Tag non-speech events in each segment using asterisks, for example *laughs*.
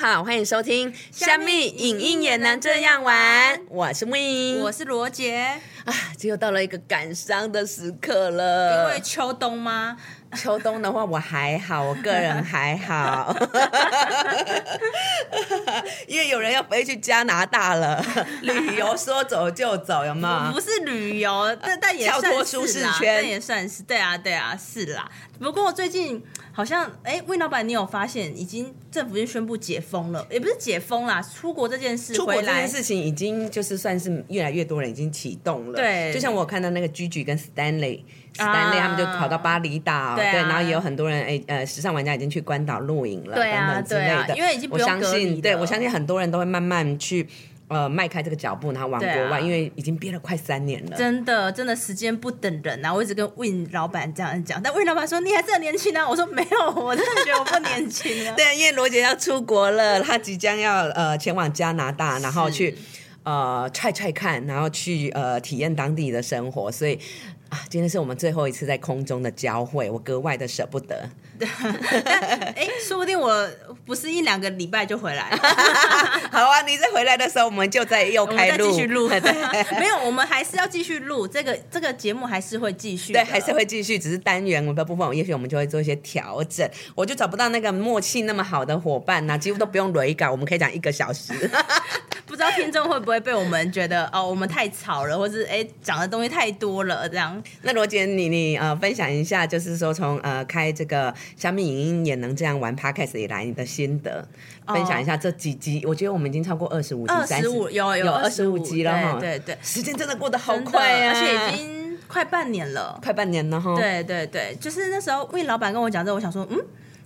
好，欢迎收听《虾米影音也能这样玩》，我是 Win，我是罗杰。啊，这又到了一个感伤的时刻了，因为秋冬吗？秋冬的话，我还好，我个人还好，*laughs* 因为有人要飞去加拿大了，*laughs* 旅游说走就走，有吗？不是旅游，但但也跳脱舒适圈，但也算是对啊，对啊，是啦。不过最近好像，哎，魏老板，你有发现，已经政府已经宣布解封了，也不是解封啦，出国这件事，出国这件事情已经就是算是越来越多人已经启动了。对，就像我看到那个 Gigi 跟 Stanley。Stanley 他们就跑到巴厘岛，对，然后也有很多人哎呃，时尚玩家已经去关岛露营了，等等之类的。因为已经不用隔离对我相信很多人都会慢慢去呃迈开这个脚步，然后往国外，因为已经憋了快三年了。真的，真的时间不等人啊！我一直跟 Win 老板这样讲，但 Win 老板说你还是很年轻啊。我说没有，*laughs* 我真的觉得我不年轻啊。*laughs* 对，因为罗杰要出国了，他即将要呃前往加拿大，然后去呃踹踹看，然后去呃体验当地的生活，所以。啊，今天是我们最后一次在空中的交汇，我格外的舍不得。*laughs* 哎，说不定我不是一两个礼拜就回来。*laughs* 好啊，你在回来的时候，我们就在又开录，继续录。*laughs* 没有，我们还是要继续录这个这个节目，还是会继续。对，还是会继续，只是单元的部分，也许我们就会做一些调整。我就找不到那个默契那么好的伙伴呐，几乎都不用雷稿，我们可以讲一个小时。不知道听众会不会被我们觉得哦，我们太吵了，或是哎讲的东西太多了这样。那罗姐，你你呃分享一下，就是说从呃开这个小米影音也能这样玩 podcast 以来，你的心得分享一下。这几集，我觉得我们已经超过二十五集，二十五有有二十五集了哈。对对，时间真的过得好快啊，而且已经快半年了，快半年了哈。对对对，就是那时候魏老板跟我讲之后，我想说，嗯。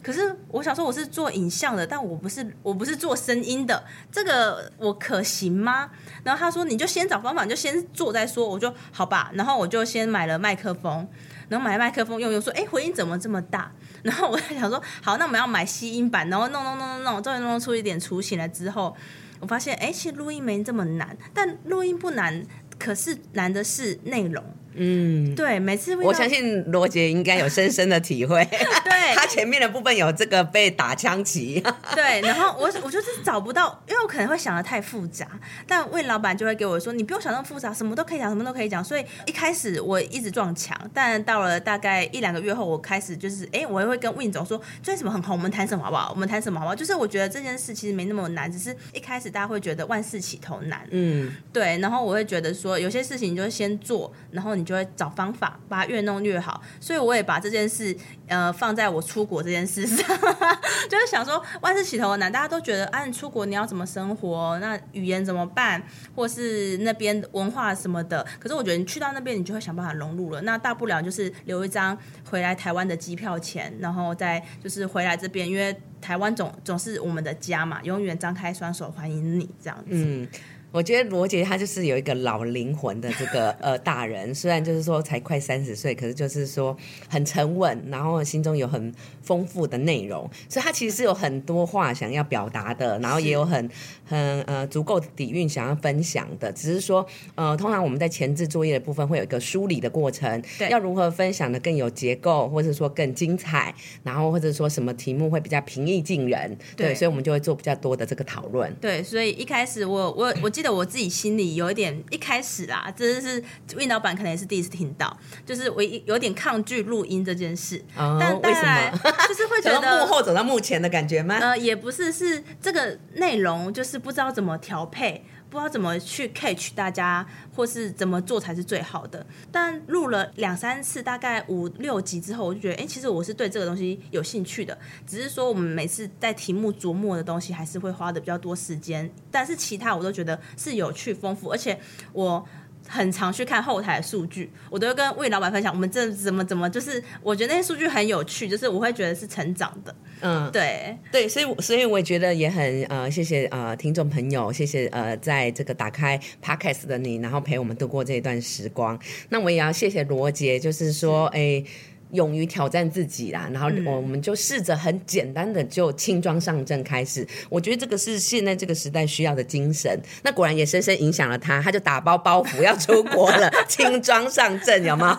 可是我想说我是做影像的，但我不是我不是做声音的，这个我可行吗？然后他说你就先找方法，你就先做再说。我就好吧，然后我就先买了麦克风，然后买麦克风用用，说哎回音怎么这么大？然后我在想说好，那我们要买吸音板，然后弄弄弄弄弄，终于弄出一点雏形了之后，我发现哎其实录音没这么难，但录音不难，可是难的是内容。嗯，对，每次我相信罗杰应该有深深的体会。*laughs* 对，他前面的部分有这个被打枪旗。*laughs* 对，然后我我就是找不到，因为我可能会想的太复杂，但魏老板就会给我说，你不用想那么复杂，什么都可以讲，什么都可以讲。所以一开始我一直撞墙，但到了大概一两个月后，我开始就是，哎，我也会跟魏总说，最近什么很红，我们谈什么好不好？我们谈什么好不好？就是我觉得这件事其实没那么难，只是一开始大家会觉得万事起头难。嗯，对，然后我会觉得说，有些事情你就先做，然后你。就会找方法把它越弄越好，所以我也把这件事呃放在我出国这件事上，*laughs* 就是想说万事起头难，大家都觉得啊，你出国你要怎么生活？那语言怎么办？或是那边文化什么的？可是我觉得你去到那边，你就会想办法融入了。那大不了就是留一张回来台湾的机票钱，然后再就是回来这边，因为台湾总总是我们的家嘛，永远张开双手欢迎你这样子。我觉得罗杰他就是有一个老灵魂的这个 *laughs* 呃大人，虽然就是说才快三十岁，可是就是说很沉稳，然后心中有很丰富的内容，所以他其实是有很多话想要表达的，然后也有很很呃足够的底蕴想要分享的，只是说呃通常我们在前置作业的部分会有一个梳理的过程，要如何分享的更有结构，或者说更精彩，然后或者说什么题目会比较平易近人，对，所以我们就会做比较多的这个讨论。对，所以一开始我我我记。我自己心里有一点，一开始啦，真的是魏老板可能也是第一次听到，就是我有点抗拒录音这件事。但为什么？就是会觉得 *laughs* 幕后走到幕前的感觉吗？呃，也不是，是这个内容就是不知道怎么调配。不知道怎么去 catch 大家，或是怎么做才是最好的。但录了两三次，大概五六集之后，我就觉得，哎，其实我是对这个东西有兴趣的。只是说，我们每次在题目琢磨的东西，还是会花的比较多时间。但是其他我都觉得是有趣丰富，而且我。很常去看后台数据，我都会跟魏老板分享，我们这怎么怎么，就是我觉得那些数据很有趣，就是我会觉得是成长的。嗯，对对，所以所以我也觉得也很呃，谢谢呃听众朋友，谢谢呃在这个打开 podcast 的你，然后陪我们度过这一段时光。那我也要谢谢罗杰，就是说哎。勇于挑战自己啦，然后我们就试着很简单的就轻装上阵开始。我觉得这个是现在这个时代需要的精神。那果然也深深影响了他，他就打包包袱要出国了，*laughs* 轻装上阵，有吗？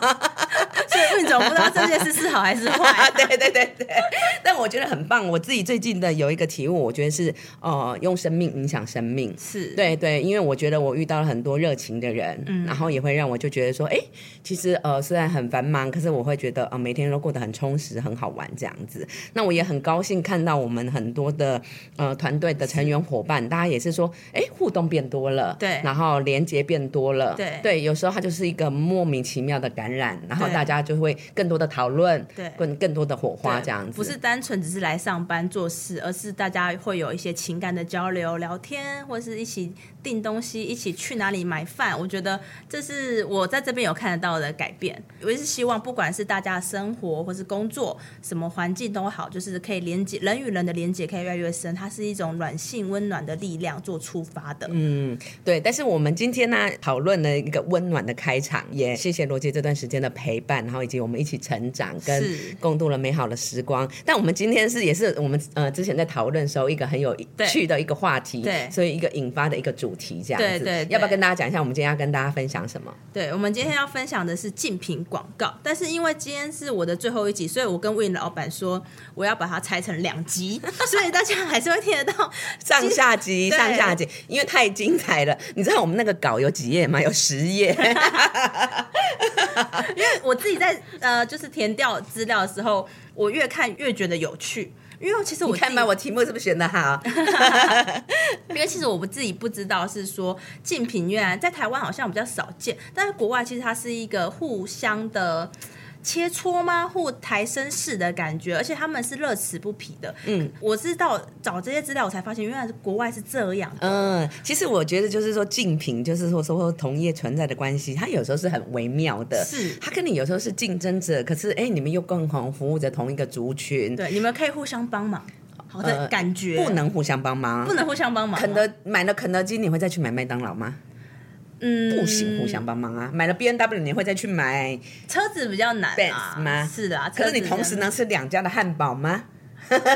就运总不知道这件事是好还是坏。啊对对对对，*laughs* 但我觉得很棒。我自己最近的有一个体悟，我觉得是呃，用生命影响生命。是对对，因为我觉得我遇到了很多热情的人，嗯然后也会让我就觉得说，哎，其实呃虽然很繁忙，可是我会觉得呃每天都过得很充实，很好玩这样子。那我也很高兴看到我们很多的呃团队的成员伙伴，大家也是说，哎，互动变多了，对然后连接变多了，对对，有时候它就是一个莫名其妙的感染，然后大家就会更多的讨论，对更更多的火花这样子，不是单纯只是来上班做事，而是大家会有一些情感的交流、聊天，或是一起订东西，一起去哪里买饭。我觉得这是我在这边有看得到的改变。我也是希望，不管是大家生活或是工作，什么环境都好，就是可以连接人与人的连接可以越来越深，它是一种软性温暖的力量做出发的。嗯，对。但是我们今天呢，讨论了一个温暖的开场，也谢谢罗杰这段时间的陪伴，然后以及我们一起成长跟共度了美好的时光。但我们今天是也是我们呃之前在讨论的时候一个很有趣的一个话题，对所以一个引发的一个主题这样子。对对对要不要跟大家讲一下，我们今天要跟大家分享什么？对，我们今天要分享的是竞品广告，但是因为今天是我的最后一集，所以我跟 Win 老板说我要把它拆成两集，*laughs* 所以大家还是会听得到上下集，上下集，因为太精彩了。你知道我们那个稿有几页吗？有十页。*laughs* 因为我自己在呃，就是填掉资料的时候，我越看越觉得有趣。因为其实我看吧，我题目是不是选的好？*laughs* 因为其实我不自己不知道是说竞品原来在台湾好像比较少见，但是国外其实它是一个互相的。切磋吗？互抬升式的感觉，而且他们是乐此不疲的。嗯，我是到找这些资料，我才发现原来国外是这样的。嗯，其实我觉得就是说竞品，就是说说同业存在的关系，它有时候是很微妙的。是它跟你有时候是竞争者，可是哎，你们又共同服务着同一个族群，对，你们可以互相帮忙，好的呃感觉。不能互相帮忙。不能互相帮忙。肯德买了肯德基，你会再去买麦当劳吗？嗯不行，互相帮忙啊！买了 B N W，你会再去买？车子比较难啊 Benz 吗是的啊，可是你同时能吃两家的汉堡吗？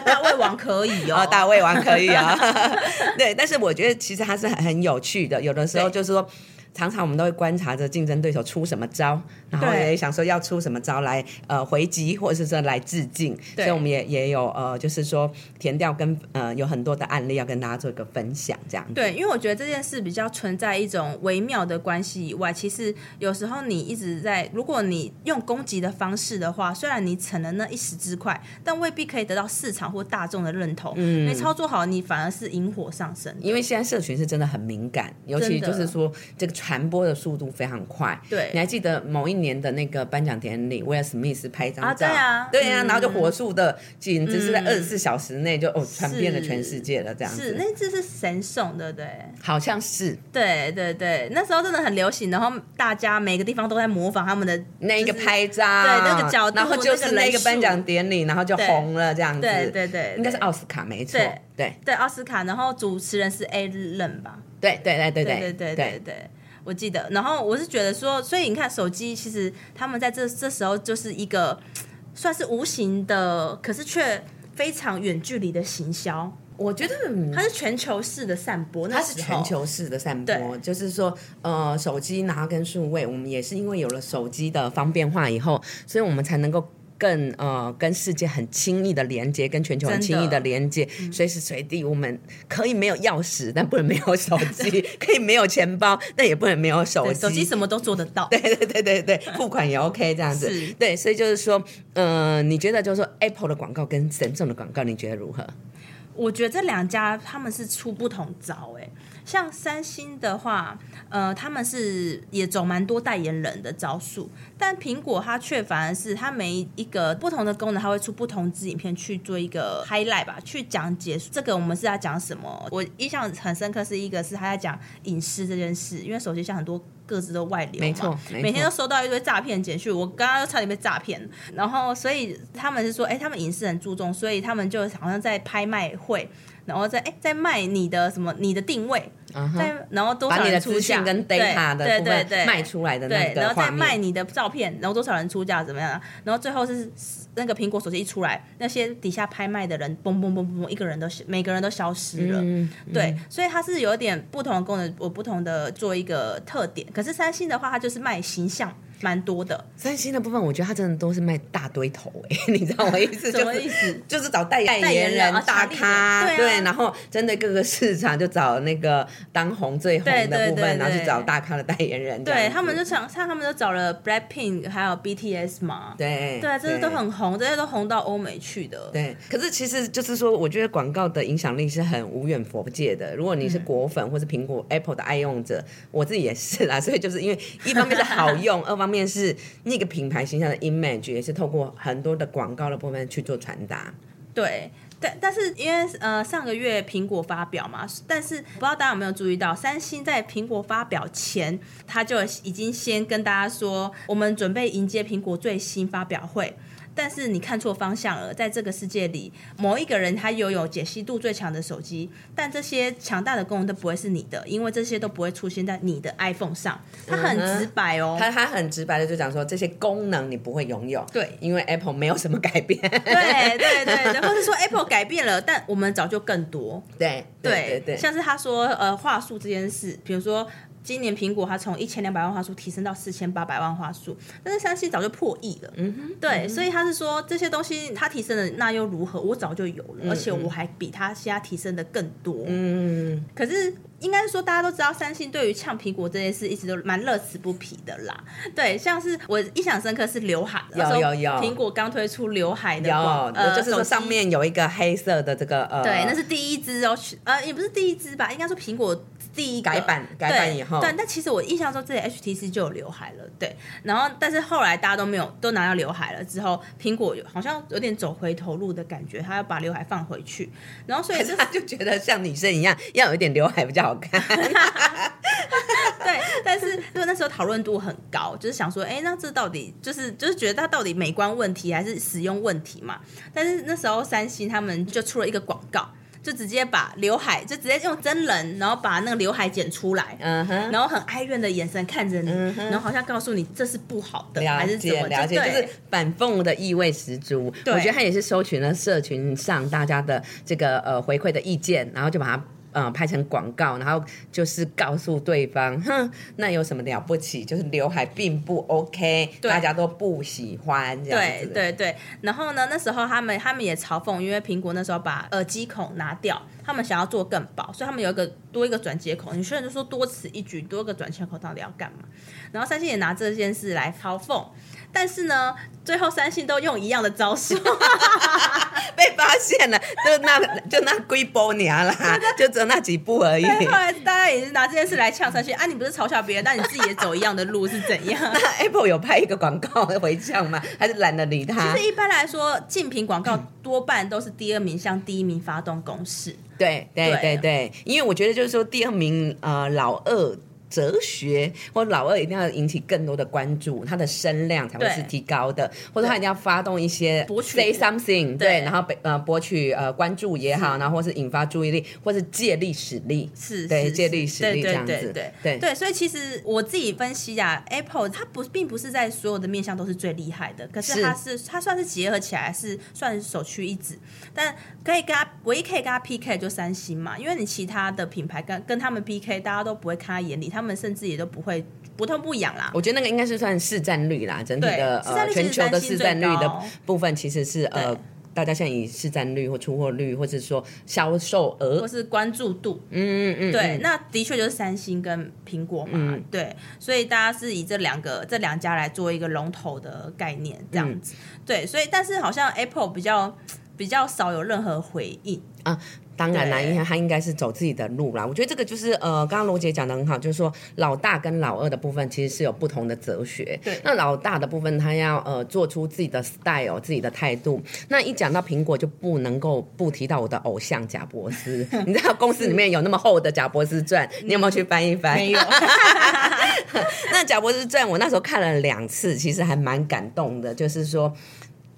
大胃王可以哦，*laughs* 哦，大胃王可以啊、*laughs* 对，但是我觉得其实它是很很有趣的，有的时候就是说。常常我们都会观察着竞争对手出什么招，然后也想说要出什么招来呃回击，或者是说来致敬。所以我们也也有呃，就是说填掉跟呃有很多的案例要跟大家做一个分享，这样子。对，因为我觉得这件事比较存在一种微妙的关系以外，其实有时候你一直在，如果你用攻击的方式的话，虽然你逞了那一时之快，但未必可以得到市场或大众的认同。嗯，没操作好，你反而是引火上身。因为现在社群是真的很敏感，尤其就是说这个传播的速度非常快。对。你还记得某一年的那个颁奖典礼，威尔史密斯拍一张啊照，对啊。对啊，嗯。然后就火速的，简直是在嗯。二十四小时内就哦传遍了全世界了，这样是，那次是神送，对不对？好像是。对对对，那时候真的很流行，然后大家每个地方都在模仿他们的那个拍照，对那个角度然后就是那个颁奖典礼，然后就对红了这样子。对对对，应该是对奥斯卡，没错。对。对。对奥斯卡，然后主持人是 A 任吧？对对对对。对对对对对，我记得。然后我是觉得说，所以你看手机，其实他们在这这时候就是一个算是无形的，可是却非常远距离的行销，我觉得嗯它是全球式的散播，那它是全球式的散播，就是说，呃，手机然后跟数位，我们也是因为有了手机的方便化以后，所以我们才能够。更呃，跟世界很轻易的连接，跟全球很轻易的连接，随时随地我们可以没有钥匙，但不能没有手机；*laughs* 可以没有钱包，但也不能没有手机。手机什么都做得到。对对对对对，付款也 OK 这样子是。对，所以就是说，呃，你觉得就是说 Apple 的广告跟神送的广告，你觉得如何？我觉得这两家他们是出不同招哎、像三星的话，呃，他们是也走蛮多代言人的招数，但苹果它却反而是它每一个不同的功能，它会出不同支影片去做一个 highlight 吧，去讲解这个我们是在讲什么。我印象很深刻是一个是他在讲隐私这件事，因为手机像很多各自都外流嘛，没错没错每天都收到一堆诈骗简讯，我刚刚都差点被诈骗，然后所以他们是说，哎、他们隐私很注重，所以他们就好像在拍卖会，然后在哎、在卖你的什么你的定位，然后多少人出价跟对 data 的对对对卖出来的那对，然后再卖。你的照片，然后多少人出价怎么样啊？然后最后是那个苹果手机一出来，那些底下拍卖的人，嘣嘣嘣嘣嘣，一个人都每个人都消失了。嗯，对，所以它是有一点不同的功能，有不同的做一个特点。可是三星的话，它就是卖形象，蛮多的。三星的部分，我觉得他真的都是卖大堆头哎、*laughs* 你知道我意思？*laughs* 什么意思？就是找代言代言人啊大咖，对啊然后针对各个市场就找那个当红最红的部分，对对然后去找大咖的代言人。对他们就想像他们都找了 Blackpink 还有 BTS 嘛，对对啊，这些都很红，这些都红到欧美去的。对，可是其实就是说，我觉得广告的影响力是很无远佛界的。如果你是果粉或是苹果 Apple 的爱用者，我自己也是啦。所以就是因为一方面是好用，*laughs* 二方面是那个品牌形象的 image 也是透过很多的广告的部分去做传达。对，但但是因为呃上个月苹果发表嘛，但是不知道大家有没有注意到，三星在苹果发表前，他就已经先跟大家说，我们准备迎接苹果最新发表会。但是你看错方向了，在这个世界里，某一个人他拥有解析度最强的手机，但这些强大的功能都不会是你的，因为这些都不会出现在你的 iPhone 上。它很直白哦，他他很直白的就讲说，这些功能你不会拥有，对因为 Apple 没有什么改变。对对对对，或是说 Apple 改变了，但我们早就更多。*laughs* 对对对对，像是他说呃话术这件事，比如说今年苹果它从一千两百万话术提升到四千八百万话术，但是三星早就破亿了。嗯哼，对，所以他是说这些东西它提升了，那又如何？我早就有了，而且我还比它现在提升的更多。嗯，可是应该是说，大家都知道，三星对于呛苹果这件事一直都蛮乐此不疲的啦。对，像是我印象深刻是刘海，有有有苹果刚推出刘海的有就是说上面有一个黑色的这个呃，对，那是第一支哦，呃，也不是第一支吧，应该说苹果第一改版改版以后对，但其实我印象中这里 HTC 就有刘海了，对，然后但是后来大家都没有都拿到刘海了之后，苹果有好像有点走回头路的感觉，他要把刘海放回去，然后所以 *laughs* 他就觉得像女生一样，要有一点刘海比较好看。*laughs* 对，但是因为那时候讨论度很高，就是想说，哎，那这到底就是就是觉得它到底美观问题还是使用问题嘛？但是那时候三星他们就出了一个广告。就直接把刘海，就直接用真人，然后把那个刘海剪出来，嗯哼，然后很哀怨的眼神看着你，嗯哼然后好像告诉你这是不好的，还是怎么？解了解，对就是反讽的意味十足。我觉得他也是收取了社群上大家的这个呃回馈的意见，然后就把它。呃，拍成广告，然后就是告诉对方，*laughs* 哼，那有什么了不起？就是刘海并不 OK，大家都不喜欢这样对子。对对，然后呢，那时候他们他们也嘲讽，因为苹果那时候把耳机孔拿掉，他们想要做更薄，所以他们有一个多一个转接口。有些人就说多此一举，多个转接口到底要干嘛？然后三星也拿这件事来嘲讽，但是呢，最后三星都用一样的招数，*laughs* 被发现了，就那就那龟波娘啦，就只有那几步而已。对，后来大家也是拿这件事来呛三星啊，你不是嘲笑别人，但你自己也走一样的路是怎样？*laughs* 那 Apple 有拍一个广告回呛吗？还是懒得理他？其实一般来说，竞品广告多半都是第二名向第一名发动攻势。对对对对对，因为我觉得就是说，第二名呃老二。哲学或老二一定要引起更多的关注，他的声量才会是提高的，或者他一定要发动一些 say something，对。对，然后被呃博取呃关注也好，然后或是引发注意力，或是借力使力，是，对借力使力对这样子，对。对。对对，所以其实我自己分析啊，Apple 它不并不是在所有的面向都是最厉害的，可是是。它是它算是结合起来是算是首屈一指，但可以跟它唯一可以跟它 PK 的就三星嘛，因为你其他的品牌跟跟他们 PK，大家都不会看在眼里，他们甚至也都不会不痛不痒啦。我觉得那个应该是算市占率啦，整体的全球的市占率的部分其实是呃大家现在以市占率或出货率，或者说销售额或，是关注度，嗯嗯嗯，对，嗯。那的确就是三星跟苹果嘛，嗯。对，所以大家是以这两个这两家来做一个龙头的概念，这样嗯。子，对，所以但是好像 Apple 比较比较少有任何回应，啊，当然啦，因为他应该是走自己的路啦。我觉得这个就是呃，刚刚罗姐讲的很好，就是说老大跟老二的部分其实是有不同的哲学。对那老大的部分他要呃做出自己的 style、自己的态度。那一讲到苹果，就不能够不提到我的偶像贾伯斯。*laughs* 你知道公司里面有那么厚的贾伯斯传，你有没有去翻一翻？没有，*laughs* 那贾博士传我那时候看了两次，其实还蛮感动的，就是说。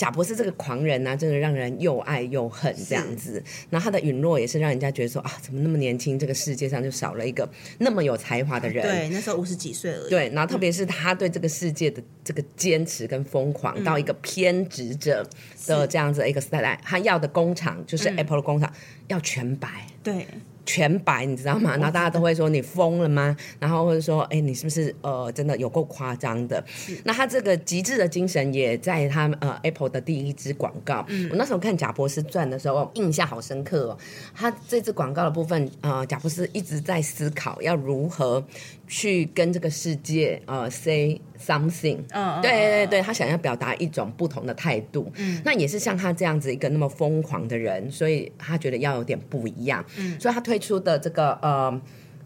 贾博士这个狂人呢、真的让人又爱又恨这样子。然后他的陨落也是让人家觉得说啊，怎么那么年轻，这个世界上就少了一个那么有才华的人。对，那时候五十几岁而已，对，然后特别是他对这个世界的这个坚持跟疯狂，到一个偏执者的这样子的一个 style，他要的工厂就是 Apple 的工厂要全白。对全白，你知道吗？然后大家都会说你疯了吗？然后或者说，哎，你是不是呃真的有够夸张的？那他这个极致的精神也在他呃 Apple 的第一支广告。我那时候看贾博士传的时候，印象好深刻哦。他这支广告的部分，呃，贾博士一直在思考要如何去跟这个世界呃 say something。嗯，对对对，他想要表达一种不同的态度。嗯，那也是像他这样子一个那么疯狂的人，所以他觉得要有点不一样。嗯，所以他推出的这个呃，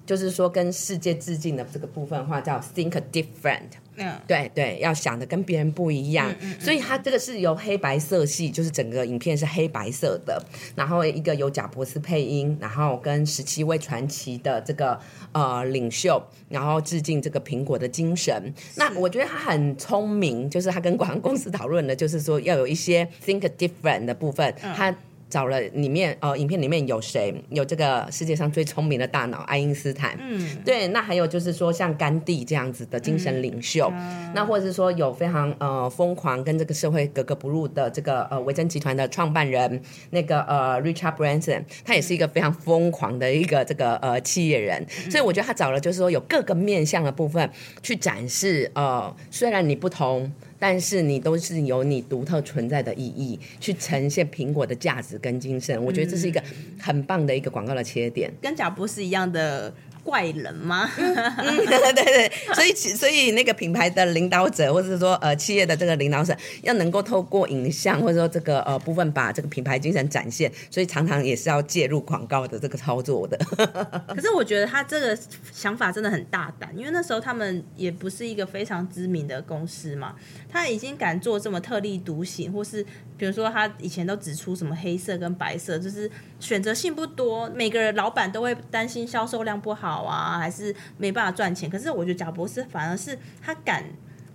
就是说跟世界致敬的这个部分的话，叫 Think Different。嗯，对对，要想的跟别人不一样。嗯嗯。所以它这个是由黑白色系，就是整个影片是黑白色的，然后一个由贾博斯配音，然后跟十七位传奇的这个呃领袖，然后致敬这个苹果的精神。那我觉得他很聪明，就是他跟广告公司讨论的，就是说要有一些 Think Different 的部分，他。找了里面呃，影片里面有谁？有这个世界上最聪明的大脑爱因斯坦，嗯，对。那还有就是说像甘地这样子的精神领袖，那或者是说有非常呃疯狂跟这个社会格格不入的这个呃维珍集团的创办人那个呃 Richard Branson，他也是一个非常疯狂的一个这个呃企业人。所以我觉得他找了就是说有各个面向的部分去展示呃，虽然你不同。但是你都是有你独特存在的意义，去呈现苹果的价值跟精神，我觉得这是一个很棒的一个广告的切点，跟贾博士一样的。怪人吗？*laughs* 对对，所以所以那个品牌的领导者，或者是说呃企业的这个领导者，要能够透过影像或者说这个呃部分把这个品牌精神展现，所以常常也是要介入广告的这个操作的。*laughs* 可是我觉得他这个想法真的很大胆，因为那时候他们也不是一个非常知名的公司嘛，他已经敢做这么特立独行，或是比如说他以前都只出什么黑色跟白色，就是选择性不多，每个人老板都会担心销售量不好。好啊，还是没办法赚钱。可是我觉得贾博士反而是他敢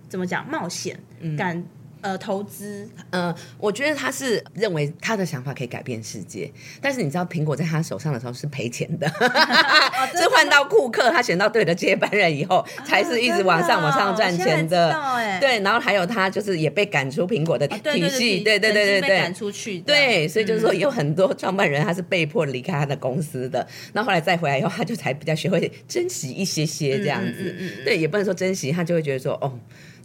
怎么讲冒险，敢。呃，投资，呃，我觉得他是认为他的想法可以改变世界，但是你知道苹果在他手上的时候是赔钱的，*laughs* 是换到库克，他选到对的接班人以后，才是一直往上往上赚钱的。对，然后还有他就是也被赶出苹果的体系，对对对对对，赶出去。对，所以就是说有很多创办人他是被迫离开他的公司的，那后来再回来以后，他就才比较学会珍惜一些些这样子。对，也不能说珍惜，他就会觉得说哦。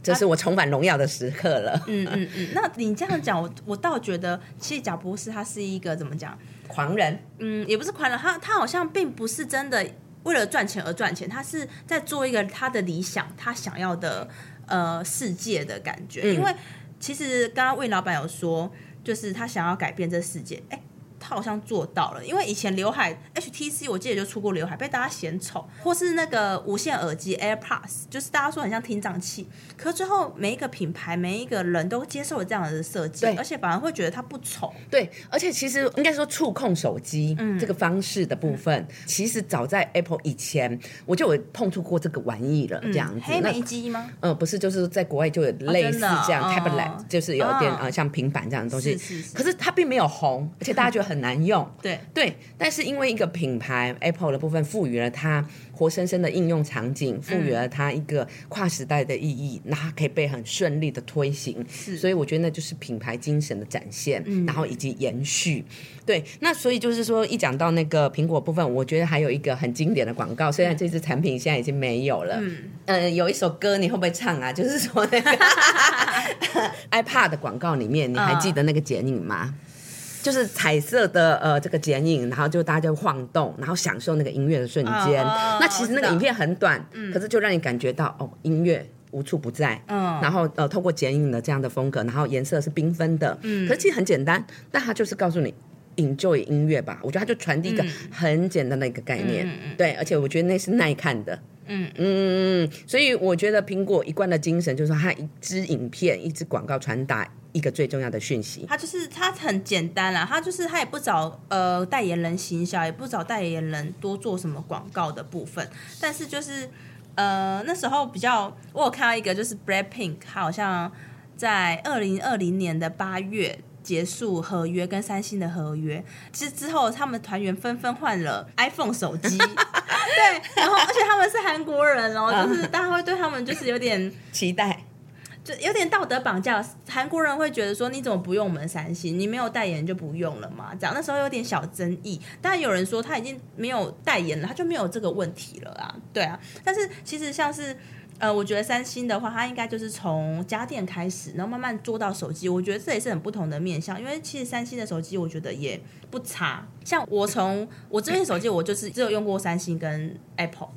这是我重返荣耀的时刻了。嗯嗯嗯，*laughs* 那你这样讲，我我倒觉得，其实贾博士他是一个怎么讲？狂人？嗯，也不是狂人，他他好像并不是真的为了赚钱而赚钱，他是在做一个他的理想，他想要的呃世界的感觉。因为其实刚刚魏老板有说，就是他想要改变这世界。哎。他好像做到了，因为以前刘海 HTC 我记得就出过刘海，被大家嫌丑，或是那个无线耳机 AirPods，就是大家说很像听障器，可最后每一个品牌每一个人都接受了这样的设计，而且反而会觉得它不丑。对，而且其实应该说触控手机这个方式的部分，其实早在 Apple 以前我就有碰触过这个玩意了，这样子。黑莓机吗？呃，不是，就是在国外就有类似这样 tablet，就是有点呃像平板这样的东西，可是它并没有红，而且大家觉得。很难用，对。对，但是因为一个品牌 Apple 的部分赋予了它活生生的应用场景，赋予了它一个跨时代的意义，那它可以被很顺利的推行，所以我觉得那就是品牌精神的展现，然后以及延续。对，那所以就是说，一讲到那个苹果部分，我觉得还有一个很经典的广告，虽然这支产品现在已经没有了，嗯，呃，有一首歌你会不会唱啊？就是说那个 *laughs* iPad 的广告里面，你还记得那个剪影吗？就是彩色的呃这个剪影，然后就大家就晃动，然后享受那个音乐的瞬间。那其实那个影片很短，可是就让你感觉到哦音乐无处不在。嗯，然后呃透过剪影的这样的风格，然后颜色是缤纷的。嗯，可是其实很简单，但它就是告诉你 enjoy 音乐吧。我觉得它就传递一个很简单的一个概念。对，而且我觉得那是耐看的。嗯嗯嗯，所以我觉得苹果一贯的精神就是说，它一支影片、一支广告传达一个最重要的讯息。他就是他很简单啦，他就是他也不找呃代言人行销，也不找代言人多做什么广告的部分。但是就是呃那时候比较，我有看到一个就是 Black Pink，好像在二零二零年的八月。结束合约跟三星的合约，其实之后他们团员纷纷换了 iPhone 手机，*laughs* 对，然后而且他们是韩国人哦，就是大家会对他们就是有点期待。就有点道德绑架。韩国人会觉得说，你怎么不用我们三星？你没有代言就不用了嘛？这样那时候有点小争议。但有人说他已经没有代言了，他就没有这个问题了啊。对啊，但是其实像是。呃，我觉得三星的话，它应该就是从家电开始，然后慢慢做到手机。我觉得这也是很不同的面向，因为其实三星的手机我觉得也不差。像我从我这边手机，我就是只有用过三星跟 Apple。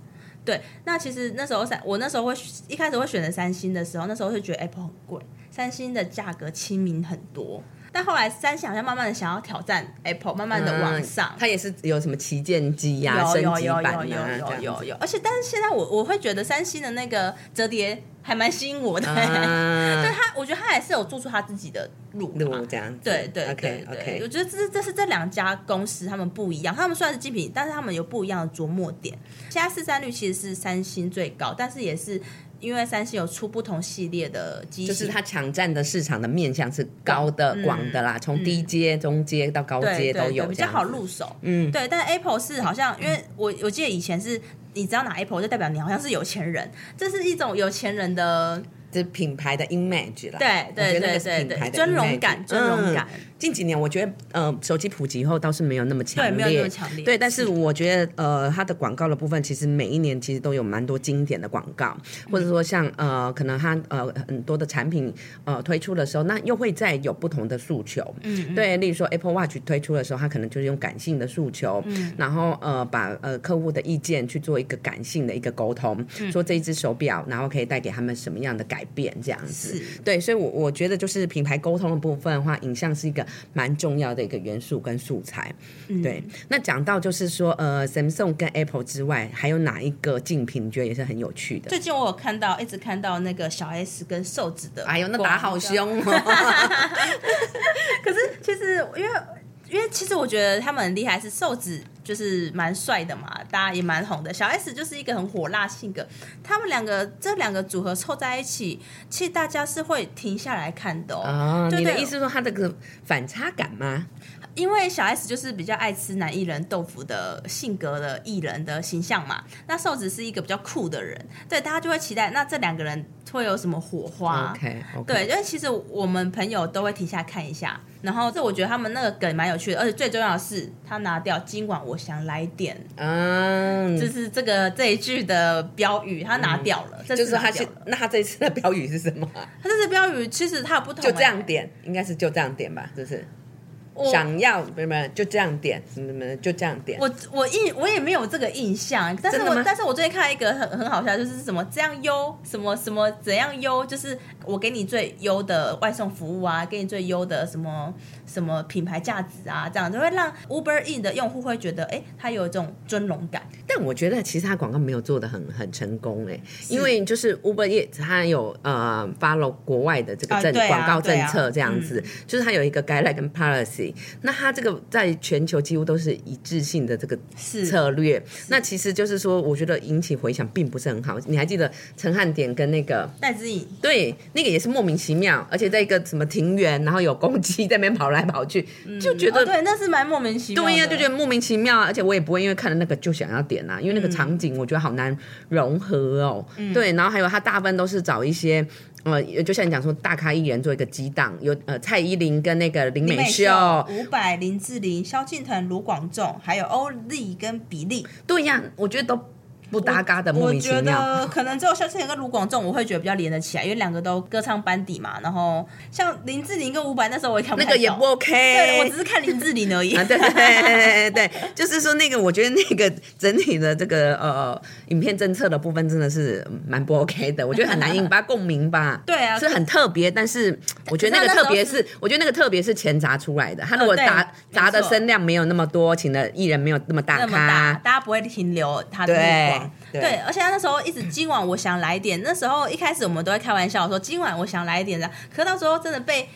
对，那其实那时候三，我那时候会一开始会选择三星的时候，那时候会觉得 Apple 很贵，三星的价格亲民很多。但后来三星好像慢慢的想要挑战 Apple，慢慢的往上，它也是有什么旗舰机呀、升级版啊，有有有有有。而且，但是现在我我会觉得三星的那个折叠还蛮吸引我的，*laughs* 对他，我觉得他还是有做出他自己的路路这样。对对对对，我觉得这是这是这两家公司他们不一样，他们虽然是精品，但是他们有不一样的琢磨点。现在市占率其实是三星最高，但是也是。因为三星有出不同系列的机就是它抢占的市场的面向是高的、广的啦，从低阶、中阶到高阶都有，比较好入手。嗯，对。但 Apple 是好像，因为我我记得以前是，你只要拿 Apple 就代表你好像是有钱人，这是一种有钱人的。这品牌的 image 啦，对对对对对，尊荣感，尊荣感。近几年我觉得，呃，手机普及以后倒是没有那么强烈，没有那么强烈。对，但是我觉得，呃，它的广告的部分，其实每一年其实都有蛮多经典的广告，或者说像呃，可能它呃很多的产品呃推出的时候，那又会再有不同的诉求。嗯，对，例如说 Apple Watch 推出的时候，它可能就是用感性的诉求，嗯，然后呃把呃客户的意见去做一个感性的一个沟通，说这一只手表，然后可以带给他们什么样的改。改变这样子，对，所以，我我觉得就是品牌沟通的部分的话，影像是一个蛮重要的一个元素跟素材。对，那讲到就是说，呃，Samsung 跟 Apple 之外，还有哪一个竞品你觉得也是很有趣的？最近我有看到，一直看到那个小 S 跟瘦子的，哎呦，那打好凶哦。*laughs* 可是其实因为。因为其实我觉得他们很厉害，是瘦子就是蛮帅的嘛，大家也蛮红的。小 S 就是一个很火辣性格，他们两个这两个组合凑在一起，其实大家是会停下来看的哦。你的意思说他这个反差感吗？因为小 S 就是比较爱吃男艺人豆腐的性格的艺人的形象嘛，那瘦子是一个比较酷的人，对大家就会期待那这两个人会有什么火花？OK，对，因为其实我们朋友都会停下看一下。然后这我觉得他们那个梗蛮有趣的，而且最重要的是他拿掉今晚我想来点，嗯，就是这个这一句的标语他拿掉了，就是他那他这次的标语是什么？他这次标语其实他有不同，就这样点，应该是就这样点吧，是不是？想要不不就这样点，什么什么就这样点。我我印我也没有这个印象，但是我但是我最近看到一个很很好笑，就是什么这样优，什么什么怎样优，就是我给你最优的外送服务啊，给你最优的什么。什么品牌价值啊，这样就会让 Uber In 的用户会觉得，哎，它有一种尊荣感。但我觉得其实它广告没有做的很很成功，哎，因为就是 Uber E 它有呃 follow 国外的这个政广告政策这样子，就是它有一个 guideline 跟 policy，那它这个在全球几乎都是一致性的这个策略。那其实就是说，我觉得引起回响并不是很好。你还记得陈汉典跟那个戴之颖？对，那个也是莫名其妙，而且在一个什么庭园，然后有公鸡在那边跑来。跑去就觉得对，那是蛮莫名其妙。对呀，就觉得莫名其妙，而且我也不会因为看了那个就想要点啊，因为那个场景我觉得好难融合哦。对，然后还有他大部分都是找一些呃，就像你讲说大咖艺人做一个激荡，有呃蔡依林跟那个林美秀、伍佰、林志玲、萧敬腾、卢广仲，还有欧丽跟比利。对呀，我觉得都。不搭嘎的莫名其妙。我觉得可能只有萧敬腾跟卢广仲，我会觉得比较连得起来，因为两个都歌唱班底嘛。然后像林志玲跟伍佰，那时候我也看不那个也不 OK。对，我只是看林志玲而已。对 *laughs* 对对对对，就是说那个，我觉得那个整体的这个呃影片政策的部分真的是蛮不 OK 的，我觉得很难引发共鸣吧。*laughs* 对啊，是很特别，但是我觉得那个特别是，我觉得那个特别是钱砸出来的。他如果砸砸的声量没有那么多，请的艺人没有那么大咖，大家不会停留他的目光。对，而且他那时候一直今晚我想来点，那时候一开始我们都会开玩笑说今晚我想来点的，可到时候真的被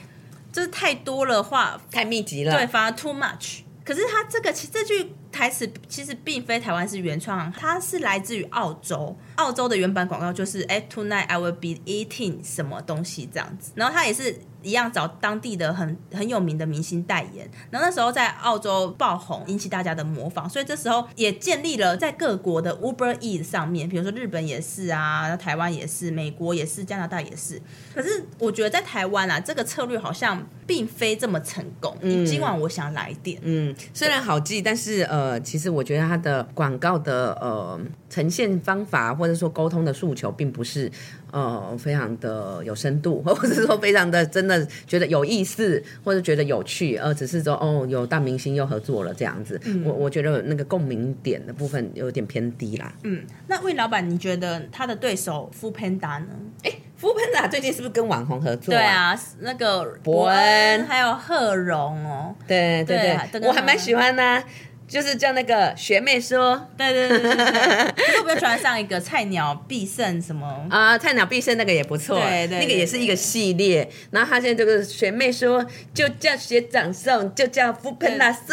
就是太多了话，太密集了，对，反而 too much。可是他这个其实这句台词其实并非台湾是原创，它是来自于澳洲。澳洲的原版广告就是“哎，tonight I will be eating 什么东西”这样子，然后他也是一样找当地的很很有名的明星代言，然后那时候在澳洲爆红，引起大家的模仿，所以这时候也建立了在各国的 Uber E 上面，比如说日本也是啊，台湾也是，美国也是，加拿大也是。可是我觉得在台湾啊，这个策略好像并非这么成功。嗯，今晚我想来点，嗯，虽然好记，但是呃，其实我觉得它的广告的呃呈现方法或者说沟通的诉求，并不是呃非常的有深度，*laughs* 或者是说非常的真的觉得有意思，或者觉得有趣，而只是说哦有大明星又合作了这样子。我我觉得那个共鸣点的部分有点偏低啦。嗯，那魏老板，你觉得他的对手 f u Panda 呢？哎 f u Panda 最近是不是跟网红合作？对啊，那个伯恩还有贺荣哦。对对对，我还蛮喜欢的。就是叫那个学妹说，对对对对对，可是我比较喜欢上一个菜鸟必胜什么啊，菜鸟必胜那个也不错，对对，那个也是一个系列。然后他现在这个学妹说，就叫学长送，就叫福喷拉送，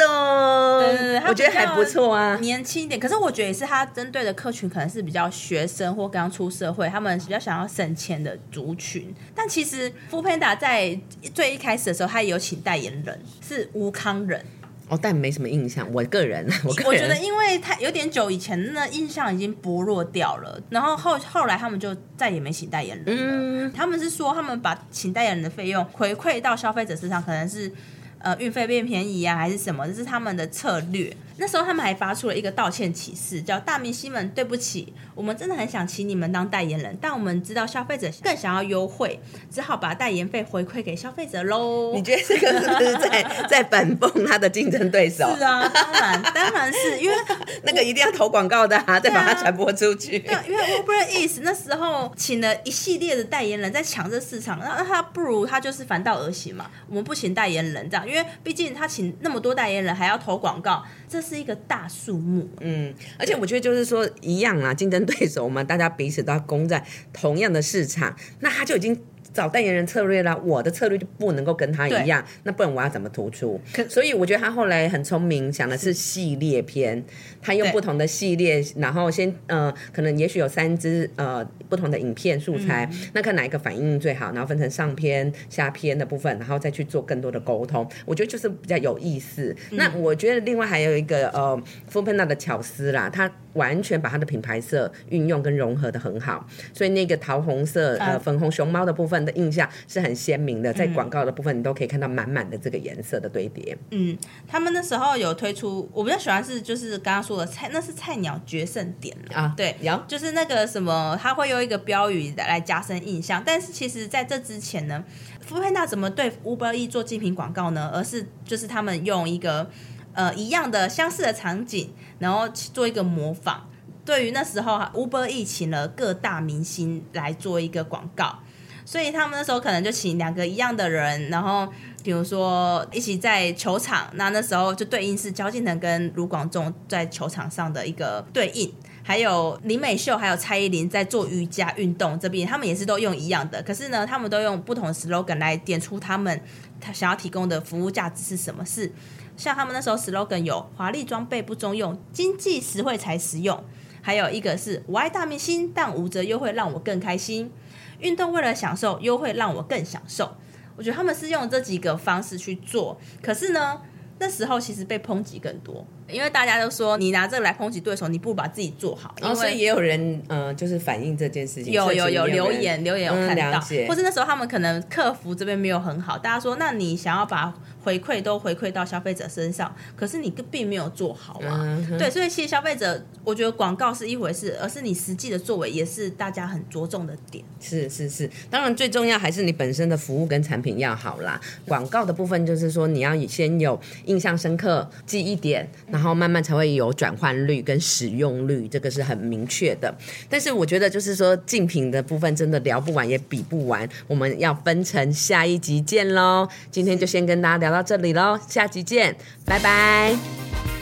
对对对，我觉得还不错啊，年轻一点。可是我觉得也是他针对的客群可能是比较学生或刚出社会，他们比较想要省钱的族群。但其实福喷达在最一开始的时候，他也有请代言人，是吴康仁。哦，但没什么印象。我个人，我我觉得，因为他有点久以前，那印象已经薄弱掉了。然后后后来他们就再也没请代言人了。他们是说，他们把请代言人的费用回馈到消费者身上，可能是呃运费变便宜啊，还是什么？这是他们的策略。那时候他们还发出了一个道歉启事，叫“大明星们，对不起，我们真的很想请你们当代言人，但我们知道消费者更想要优惠，只好把代言费回馈给消费者喽。”你觉得这个是不是在 *laughs* 在反讽他的竞争对手？是啊，当然当然是因为 *laughs* 那个一定要投广告的啊，再把它传播出去。对，因为 Uber Eats 那时候请了一系列的代言人在抢这市场，那他不如他就是反道而行嘛，我们不请代言人这样，因为毕竟他请那么多代言人还要投广告，这是一个大数目。嗯，而且我觉得就是说一样啊，竞争对手嘛，大家彼此都要攻在同样的市场，那他就已经。找代言人策略啦，我的策略就不能够跟他一样，那不然我要怎么突出？所以我觉得他后来很聪明，想的是系列片，他用不同的系列，然后先呃，可能也许有三支呃不同的影片素材，那看哪一个反应最好，然后分成上篇、下篇的部分，然后再去做更多的沟通。我觉得就是比较有意思。那我觉得另外还有一个呃 f u p a n a 的巧思啦，他完全把他的品牌色运用跟融合的很好，所以那个桃红色呃粉红熊猫的部分。的印象是很鲜明的，在广告的部分，你都可以看到满满的这个颜色的堆叠。嗯，他们那时候有推出，我比较喜欢是就是刚刚说的菜，那是菜鸟决胜点啊，对，有就是那个什么，他会用一个标语来加深印象。但是其实在这之前呢，富佩娜怎么对 Uber E 做竞品广告呢？而是就是他们用一个呃一样的相似的场景，然后做一个模仿。对于那时候 Uber E 请了各大明星来做一个广告。所以他们那时候可能就请两个一样的人，然后比如说一起在球场，那那时候就对应是焦敬腾跟卢广仲在球场上的一个对应，还有林美秀还有蔡依林在做瑜伽运动这边，他们也是都用一样的，可是呢，他们都用不同的 slogan 来点出他们他想要提供的服务价值是什么？是像他们那时候 slogan 有华丽装备不中用，经济实惠才实用，还有一个是我爱大明星，但五折优惠让我更开心。运动为了享受，优惠让我更享受。我觉得他们是用这几个方式去做，可是呢，那时候其实被抨击更多。因为大家都说你拿这个来抨击对手，你不如把自己做好。然后所以也有人呃，就是反映这件事情。有有有留言留言有看到，或是那时候他们可能客服这边没有很好，大家说那你想要把回馈都回馈到消费者身上，可是你并没有做好啊。对，所以其实消费者我觉得广告是一回事，而是你实际的作为也是大家很着重的点。是是是，当然最重要还是你本身的服务跟产品要好啦。广告的部分就是说你要先有印象深刻记忆点。然后慢慢才会有转换率跟使用率，这个是很明确的。但是我觉得就是说竞品的部分真的聊不完也比不完，我们要分成下一集见喽。今天就先跟大家到这里喽，下集见，拜拜。